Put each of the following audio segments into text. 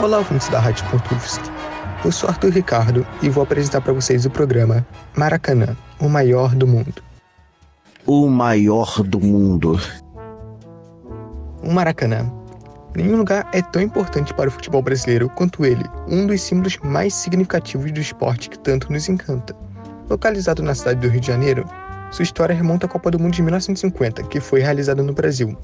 Olá, ouvintes da Rádio UFSC. Eu sou Arthur Ricardo e vou apresentar para vocês o programa Maracanã, o maior do mundo. O maior do mundo. O Maracanã. Nenhum lugar é tão importante para o futebol brasileiro quanto ele, um dos símbolos mais significativos do esporte que tanto nos encanta. Localizado na cidade do Rio de Janeiro, sua história remonta à Copa do Mundo de 1950, que foi realizada no Brasil.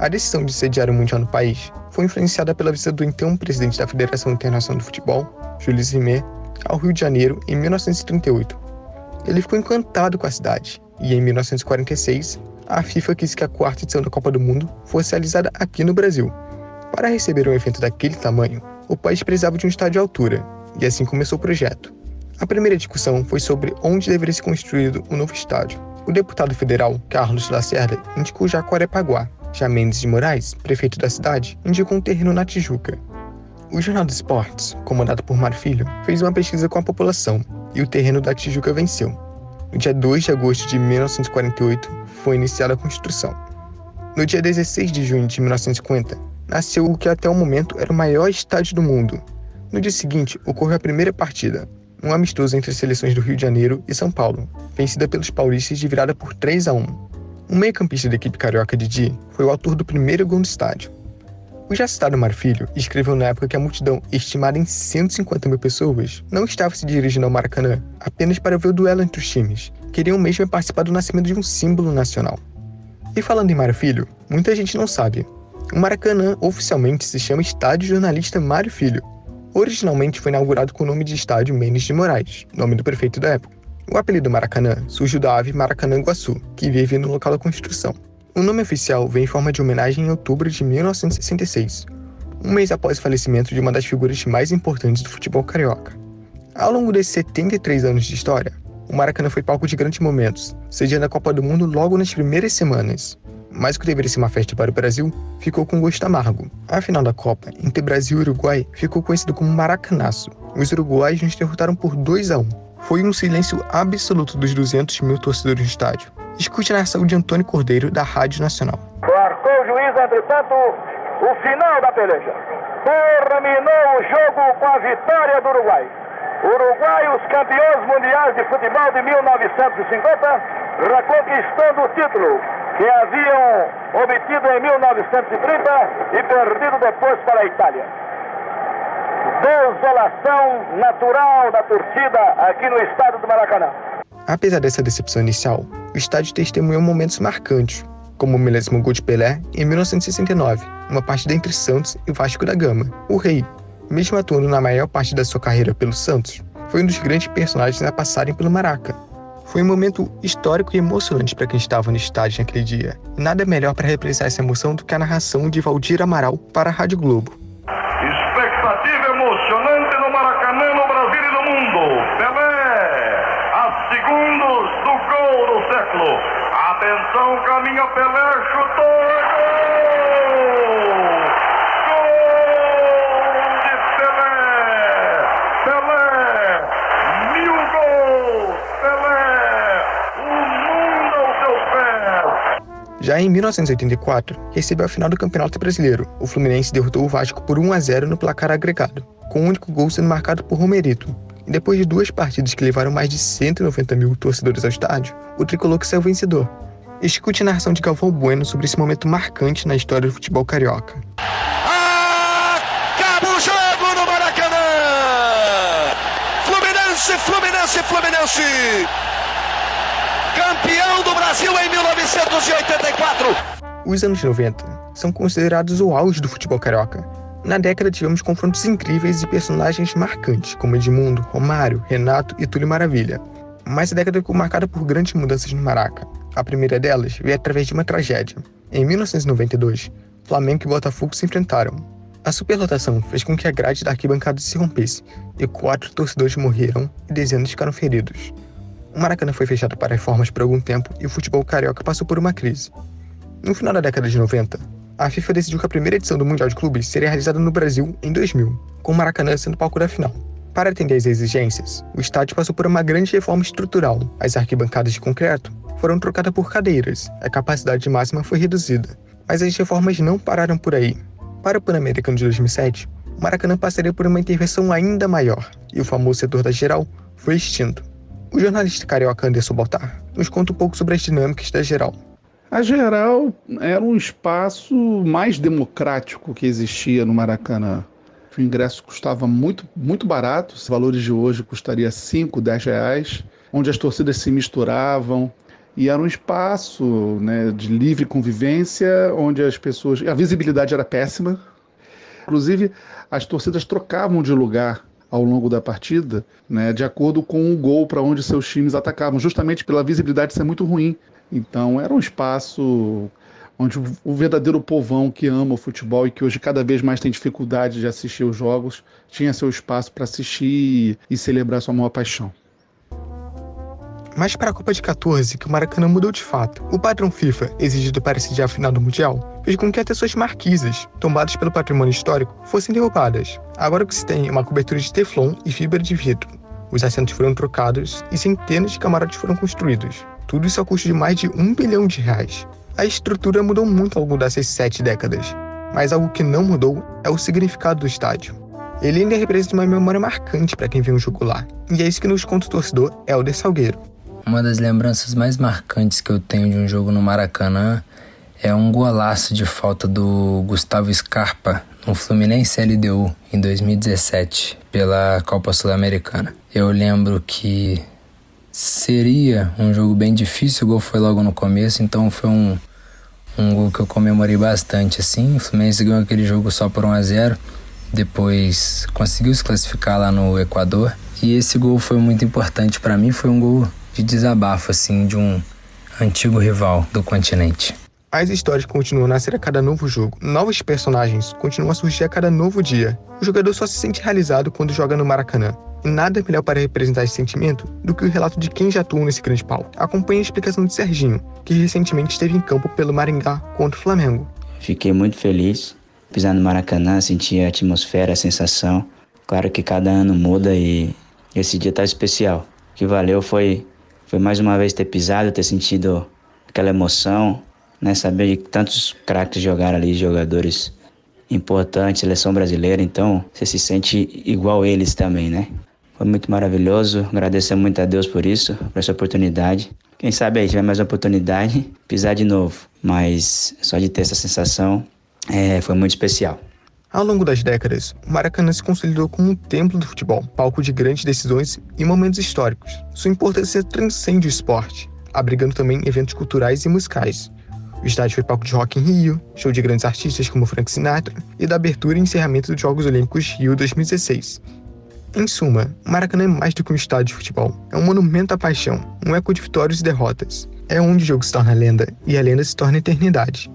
A decisão de sediar o Mundial no país foi influenciada pela visita do então presidente da Federação Internacional de Futebol, Jules Rimet, ao Rio de Janeiro em 1938. Ele ficou encantado com a cidade e, em 1946, a FIFA quis que a quarta edição da Copa do Mundo fosse realizada aqui no Brasil. Para receber um evento daquele tamanho, o país precisava de um estádio de altura, e assim começou o projeto. A primeira discussão foi sobre onde deveria ser construído o novo estádio. O deputado federal, Carlos Lacerda, indicou Jacarepaguá. Já Mendes de Moraes, prefeito da cidade, indicou um terreno na Tijuca. O Jornal dos Esportes, comandado por Mar Filho, fez uma pesquisa com a população e o terreno da Tijuca venceu. No dia 2 de agosto de 1948, foi iniciada a construção. No dia 16 de junho de 1950, nasceu o que até o momento era o maior estádio do mundo. No dia seguinte, ocorreu a primeira partida, um amistoso entre as seleções do Rio de Janeiro e São Paulo, vencida pelos paulistas de virada por 3 a 1. O meio-campista da equipe carioca Didi foi o autor do primeiro gol do estádio. O já citado Marfilho escreveu na época que a multidão, estimada em 150 mil pessoas, não estava se dirigindo ao Maracanã apenas para ver o duelo entre os times, queriam mesmo participar do nascimento de um símbolo nacional. E falando em Mário Filho, muita gente não sabe. O Maracanã oficialmente se chama Estádio Jornalista Mário Filho, Originalmente foi inaugurado com o nome de Estádio Mendes de Moraes, nome do prefeito da época. O apelido Maracanã surgiu da ave Maracanã-Guaçu, que vive no local da construção. O nome oficial vem em forma de homenagem em outubro de 1966, um mês após o falecimento de uma das figuras mais importantes do futebol carioca. Ao longo desses 73 anos de história, o Maracanã foi palco de grandes momentos, sediando a Copa do Mundo logo nas primeiras semanas, mas o que deveria ser uma festa para o Brasil ficou com gosto amargo. A final da Copa, entre Brasil e Uruguai, ficou conhecido como Maracanaço. Os uruguaios nos derrotaram por 2 a 1. Foi um silêncio absoluto dos 200 mil torcedores no estádio. Escute a narração de Antônio Cordeiro, da Rádio Nacional. Marcou o juiz, entretanto, o final da peleja. Terminou o jogo com a vitória do Uruguai. Uruguai, os campeões mundiais de futebol de 1950, reconquistando o título que haviam obtido em 1930 e perdido depois para a Itália. Desolação natural da torcida aqui no estado do Maracanã. Apesar dessa decepção inicial, o estádio testemunhou momentos marcantes, como o milésimo gol de Pelé em 1969, uma partida entre Santos e Vasco da Gama. O Rei, mesmo atuando na maior parte da sua carreira pelo Santos, foi um dos grandes personagens a passarem pelo Maraca, foi um momento histórico e emocionante para quem estava no estádio naquele dia. Nada melhor para representar essa emoção do que a narração de Valdir Amaral para a Rádio Globo. Expectativa emocionante no Maracanã, no Brasil e no mundo. Pelé, a segundos do gol do século. Atenção, caminha Pelé, chutou. Já em 1984, recebeu a final do Campeonato Brasileiro. O Fluminense derrotou o Vasco por 1 a 0 no placar agregado, com o um único gol sendo marcado por Romerito. E depois de duas partidas que levaram mais de 190 mil torcedores ao estádio, o tricolor que saiu vencedor. Escute a narração de Galvão Bueno sobre esse momento marcante na história do futebol carioca. Acaba o jogo no Maracanã! Fluminense, Fluminense, Fluminense! Campeão do Brasil em 1984. Os anos 90 são considerados o auge do futebol carioca. Na década tivemos confrontos incríveis e personagens marcantes, como Edmundo, Romário, Renato e Túlio Maravilha. Mas a década ficou marcada por grandes mudanças no Maraca. A primeira delas veio através de uma tragédia. Em 1992, Flamengo e Botafogo se enfrentaram. A superlotação fez com que a grade da arquibancada se rompesse e quatro torcedores morreram e dezenas ficaram feridos. O Maracanã foi fechado para reformas por algum tempo e o futebol carioca passou por uma crise. No final da década de 90, a FIFA decidiu que a primeira edição do Mundial de Clubes seria realizada no Brasil em 2000, com o Maracanã sendo palco da final. Para atender às exigências, o estádio passou por uma grande reforma estrutural. As arquibancadas de concreto foram trocadas por cadeiras, a capacidade máxima foi reduzida. Mas as reformas não pararam por aí. Para o Pan-Americano de 2007, o Maracanã passaria por uma intervenção ainda maior e o famoso setor da geral foi extinto. O jornalista carioca Anderson Baltar nos conta um pouco sobre as dinâmicas da geral. A geral era um espaço mais democrático que existia no Maracanã. O ingresso custava muito, muito barato, os valores de hoje custaria 5, 10 reais, onde as torcidas se misturavam, e era um espaço né, de livre convivência, onde as pessoas. A visibilidade era péssima. Inclusive, as torcidas trocavam de lugar ao longo da partida, né, de acordo com o gol para onde seus times atacavam, justamente pela visibilidade ser muito ruim. Então, era um espaço onde o verdadeiro povão que ama o futebol e que hoje cada vez mais tem dificuldade de assistir os jogos, tinha seu espaço para assistir e celebrar sua maior paixão. Mas para a Copa de 14, que o Maracanã mudou de fato, o padrão FIFA, exigido para sediar a final do Mundial, fez com que até suas marquises, tombadas pelo patrimônio histórico, fossem derrubadas. Agora que se tem uma cobertura de teflon e fibra de vidro. Os assentos foram trocados e centenas de camarotes foram construídos. Tudo isso ao custo de mais de um bilhão de reais. A estrutura mudou muito ao longo dessas sete décadas, mas algo que não mudou é o significado do estádio. Ele ainda representa uma memória marcante para quem vê um jogo lá, e é isso que nos conta o torcedor Helder Salgueiro. Uma das lembranças mais marcantes que eu tenho de um jogo no Maracanã é um golaço de falta do Gustavo Scarpa no Fluminense LDU em 2017 pela Copa Sul-Americana. Eu lembro que seria um jogo bem difícil, o gol foi logo no começo, então foi um, um gol que eu comemorei bastante assim. O Fluminense ganhou aquele jogo só por 1 a 0, depois conseguiu se classificar lá no Equador. E esse gol foi muito importante para mim, foi um gol de desabafo assim de um antigo rival do continente. As histórias continuam a nascer a cada novo jogo. Novos personagens continuam a surgir a cada novo dia. O jogador só se sente realizado quando joga no Maracanã. E nada é melhor para representar esse sentimento do que o relato de quem já atuou nesse grande palco. Acompanhe a explicação de Serginho, que recentemente esteve em campo pelo Maringá contra o Flamengo. Fiquei muito feliz. Pisar no Maracanã, sentir a atmosfera, a sensação. Claro que cada ano muda e esse dia tá especial. O que valeu foi foi mais uma vez ter pisado, ter sentido aquela emoção, né? Saber que tantos craques jogaram ali, jogadores importantes, seleção brasileira, então você se sente igual eles também, né? Foi muito maravilhoso, agradecer muito a Deus por isso, por essa oportunidade. Quem sabe aí tiver mais oportunidade, pisar de novo, mas só de ter essa sensação é, foi muito especial. Ao longo das décadas, o Maracanã se consolidou como um templo do futebol, palco de grandes decisões e momentos históricos. Sua importância transcende o esporte, abrigando também eventos culturais e musicais. O estádio foi palco de rock em Rio, show de grandes artistas como Frank Sinatra e da abertura e encerramento dos Jogos Olímpicos Rio 2016. Em suma, o Maracanã é mais do que um estádio de futebol. É um monumento à paixão, um eco de vitórias e derrotas. É onde o jogo se torna lenda e a lenda se torna eternidade.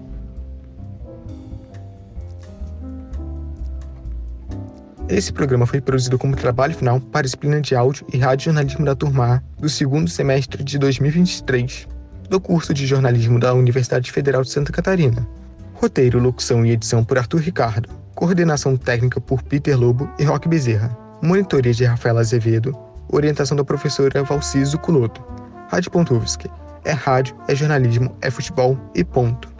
Esse programa foi produzido como trabalho final para a disciplina de áudio e rádio jornalismo da turma A do segundo semestre de 2023, do curso de jornalismo da Universidade Federal de Santa Catarina. Roteiro, locução e edição por Arthur Ricardo. Coordenação técnica por Peter Lobo e Roque Bezerra. Monitoria de Rafaela Azevedo. Orientação da professora Valciso Culoto. Rádio Pontovski. É rádio, é jornalismo, é futebol e ponto.